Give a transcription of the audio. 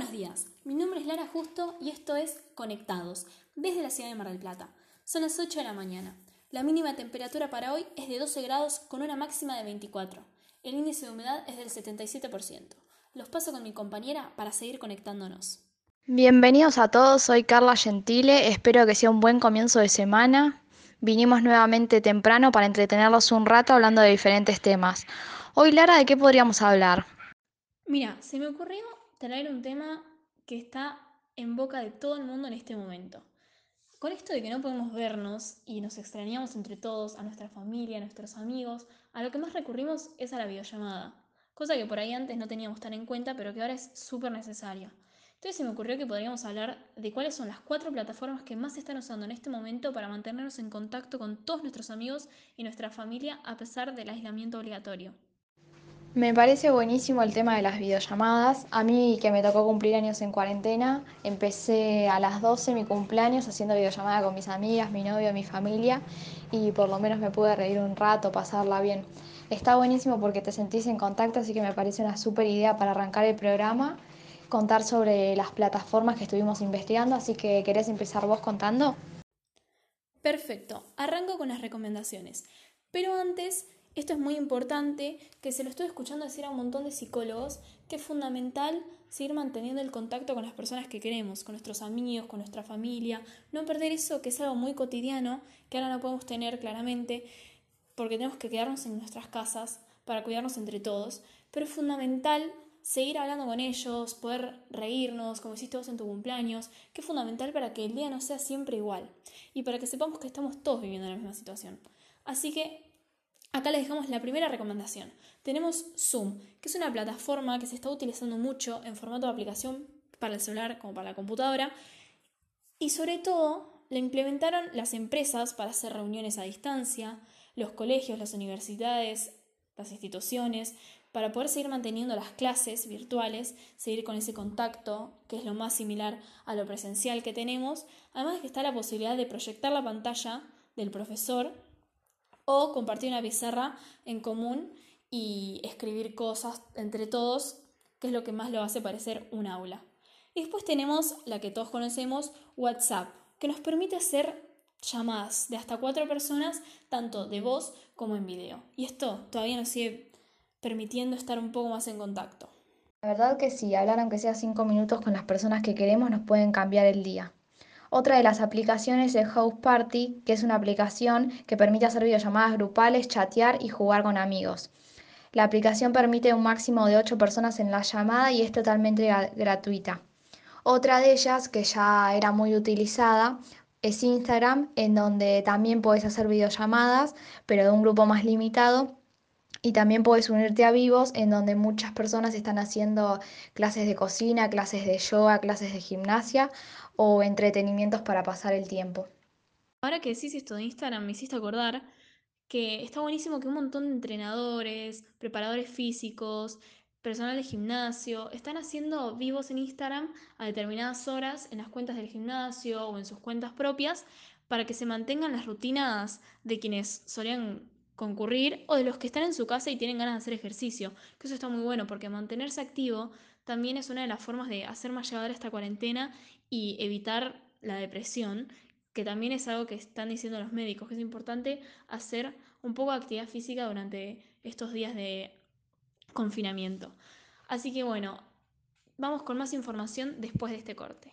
buenos días, mi nombre es Lara Justo y esto es Conectados, desde la ciudad de Mar del Plata. Son las 8 de la mañana. La mínima temperatura para hoy es de 12 grados con una máxima de 24. El índice de humedad es del 77%. Los paso con mi compañera para seguir conectándonos. Bienvenidos a todos, soy Carla Gentile, espero que sea un buen comienzo de semana. Vinimos nuevamente temprano para entretenerlos un rato hablando de diferentes temas. Hoy, Lara, ¿de qué podríamos hablar? Mira, se me ocurrió traer un tema que está en boca de todo el mundo en este momento. Con esto de que no podemos vernos y nos extrañamos entre todos, a nuestra familia, a nuestros amigos, a lo que más recurrimos es a la videollamada, cosa que por ahí antes no teníamos tan en cuenta, pero que ahora es súper necesaria. Entonces se me ocurrió que podríamos hablar de cuáles son las cuatro plataformas que más están usando en este momento para mantenernos en contacto con todos nuestros amigos y nuestra familia a pesar del aislamiento obligatorio. Me parece buenísimo el tema de las videollamadas. A mí que me tocó cumplir años en cuarentena, empecé a las 12 mi cumpleaños haciendo videollamada con mis amigas, mi novio, mi familia y por lo menos me pude reír un rato, pasarla bien. Está buenísimo porque te sentís en contacto, así que me parece una súper idea para arrancar el programa, contar sobre las plataformas que estuvimos investigando, así que ¿querés empezar vos contando? Perfecto, arranco con las recomendaciones. Pero antes esto es muy importante, que se lo estoy escuchando decir a un montón de psicólogos, que es fundamental seguir manteniendo el contacto con las personas que queremos, con nuestros amigos, con nuestra familia, no perder eso que es algo muy cotidiano, que ahora no podemos tener claramente, porque tenemos que quedarnos en nuestras casas para cuidarnos entre todos, pero es fundamental seguir hablando con ellos, poder reírnos, como hiciste vos en tu cumpleaños, que es fundamental para que el día no sea siempre igual y para que sepamos que estamos todos viviendo la misma situación. Así que Acá les dejamos la primera recomendación. Tenemos Zoom, que es una plataforma que se está utilizando mucho en formato de aplicación para el celular como para la computadora. Y sobre todo, la implementaron las empresas para hacer reuniones a distancia, los colegios, las universidades, las instituciones, para poder seguir manteniendo las clases virtuales, seguir con ese contacto, que es lo más similar a lo presencial que tenemos, además de que está la posibilidad de proyectar la pantalla del profesor o compartir una pizarra en común y escribir cosas entre todos, que es lo que más lo hace parecer un aula. Y después tenemos la que todos conocemos, WhatsApp, que nos permite hacer llamadas de hasta cuatro personas, tanto de voz como en video. Y esto todavía nos sigue permitiendo estar un poco más en contacto. La verdad que sí, hablar aunque sea cinco minutos con las personas que queremos nos pueden cambiar el día. Otra de las aplicaciones es House Party, que es una aplicación que permite hacer videollamadas grupales, chatear y jugar con amigos. La aplicación permite un máximo de 8 personas en la llamada y es totalmente gratuita. Otra de ellas, que ya era muy utilizada, es Instagram, en donde también puedes hacer videollamadas, pero de un grupo más limitado. Y también puedes unirte a vivos, en donde muchas personas están haciendo clases de cocina, clases de yoga, clases de gimnasia o entretenimientos para pasar el tiempo. Ahora que decís esto de Instagram, me hiciste acordar que está buenísimo que un montón de entrenadores, preparadores físicos, personal de gimnasio, están haciendo vivos en Instagram a determinadas horas en las cuentas del gimnasio o en sus cuentas propias para que se mantengan las rutinas de quienes solían concurrir o de los que están en su casa y tienen ganas de hacer ejercicio. Que eso está muy bueno porque mantenerse activo también es una de las formas de hacer más llevadera esta cuarentena y evitar la depresión, que también es algo que están diciendo los médicos, que es importante hacer un poco de actividad física durante estos días de confinamiento. Así que bueno, vamos con más información después de este corte.